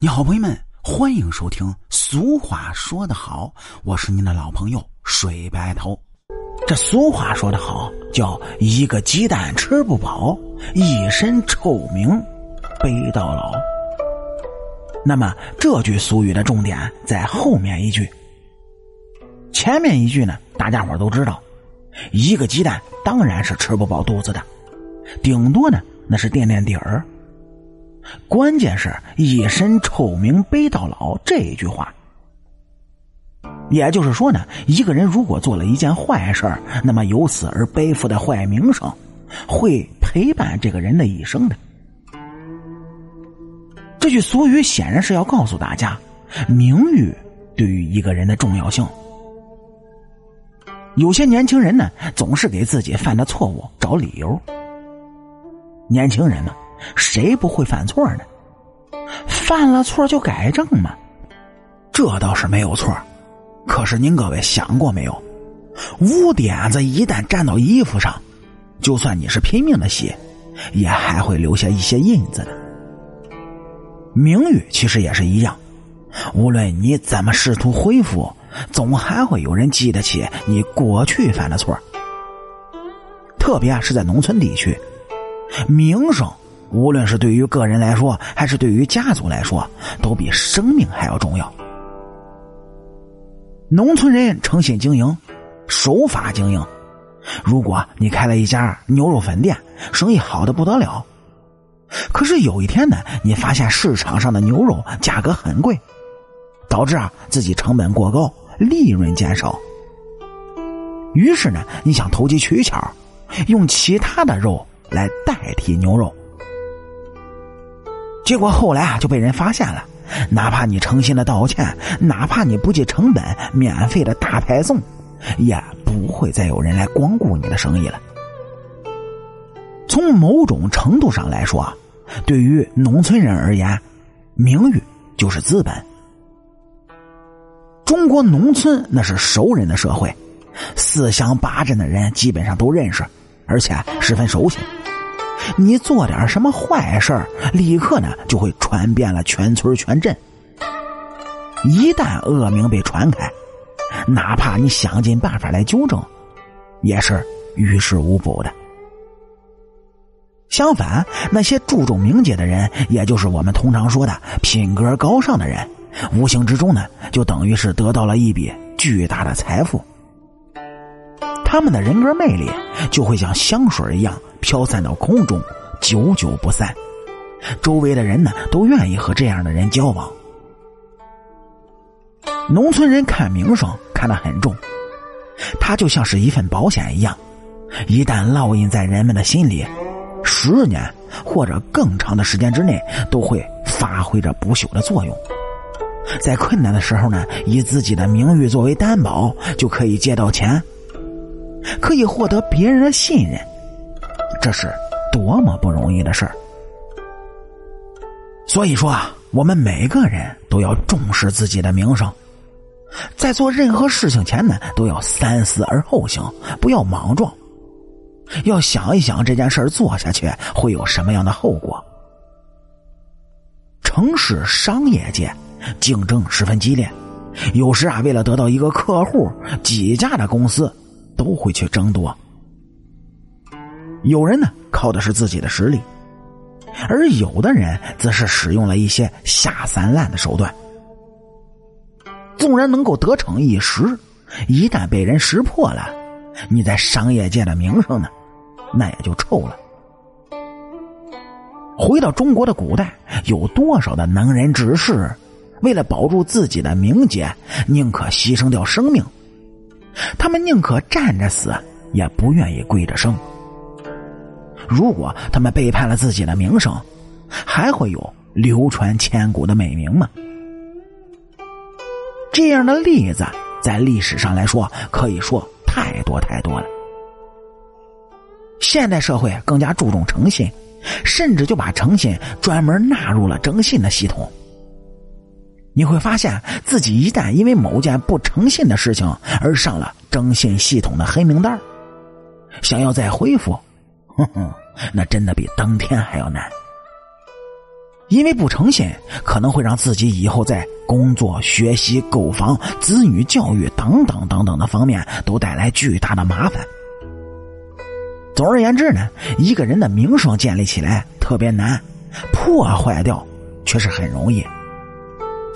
你好，朋友们，欢迎收听。俗话说得好，我是您的老朋友水白头。这俗话说得好，叫一个鸡蛋吃不饱，一身臭名背到老。那么这句俗语的重点在后面一句，前面一句呢，大家伙都知道，一个鸡蛋当然是吃不饱肚子的，顶多呢那是垫垫底儿。关键是一身臭名背到老这一句话，也就是说呢，一个人如果做了一件坏事那么由此而背负的坏名声，会陪伴这个人的一生的。这句俗语显然是要告诉大家，名誉对于一个人的重要性。有些年轻人呢，总是给自己犯的错误找理由。年轻人呢。谁不会犯错呢？犯了错就改正嘛，这倒是没有错。可是您各位想过没有？污点子一旦沾到衣服上，就算你是拼命的洗，也还会留下一些印子的。名誉其实也是一样，无论你怎么试图恢复，总还会有人记得起你过去犯的错。特别是在农村地区，名声。无论是对于个人来说，还是对于家族来说，都比生命还要重要。农村人诚信经营，守法经营。如果你开了一家牛肉粉店，生意好的不得了，可是有一天呢，你发现市场上的牛肉价格很贵，导致啊自己成本过高，利润减少。于是呢，你想投机取巧，用其他的肉来代替牛肉。结果后来啊就被人发现了，哪怕你诚心的道歉，哪怕你不计成本免费的大派送，也不会再有人来光顾你的生意了。从某种程度上来说，对于农村人而言，名誉就是资本。中国农村那是熟人的社会，四乡八镇的人基本上都认识，而且十分熟悉。你做点什么坏事立刻呢就会传遍了全村全镇。一旦恶名被传开，哪怕你想尽办法来纠正，也是于事无补的。相反，那些注重名节的人，也就是我们通常说的品格高尚的人，无形之中呢，就等于是得到了一笔巨大的财富。他们的人格魅力就会像香水一样。飘散到空中，久久不散。周围的人呢，都愿意和这样的人交往。农村人看名声看得很重，它就像是一份保险一样，一旦烙印在人们的心里，十年或者更长的时间之内，都会发挥着不朽的作用。在困难的时候呢，以自己的名誉作为担保，就可以借到钱，可以获得别人的信任。这是多么不容易的事儿！所以说啊，我们每个人都要重视自己的名声，在做任何事情前呢，都要三思而后行，不要莽撞，要想一想这件事做下去会有什么样的后果。城市商业界竞争十分激烈，有时啊，为了得到一个客户，几家的公司都会去争夺。有人呢靠的是自己的实力，而有的人则是使用了一些下三滥的手段。纵然能够得逞一时，一旦被人识破了，你在商业界的名声呢，那也就臭了。回到中国的古代，有多少的能人志士，为了保住自己的名节，宁可牺牲掉生命？他们宁可站着死，也不愿意跪着生。如果他们背叛了自己的名声，还会有流传千古的美名吗？这样的例子在历史上来说，可以说太多太多了。现代社会更加注重诚信，甚至就把诚信专门纳入了征信的系统。你会发现自己一旦因为某件不诚信的事情而上了征信系统的黑名单，想要再恢复。哼哼，那真的比登天还要难。因为不诚信，可能会让自己以后在工作、学习、购房、子女教育等等等等的方面都带来巨大的麻烦。总而言之呢，一个人的名声建立起来特别难，破坏掉却是很容易。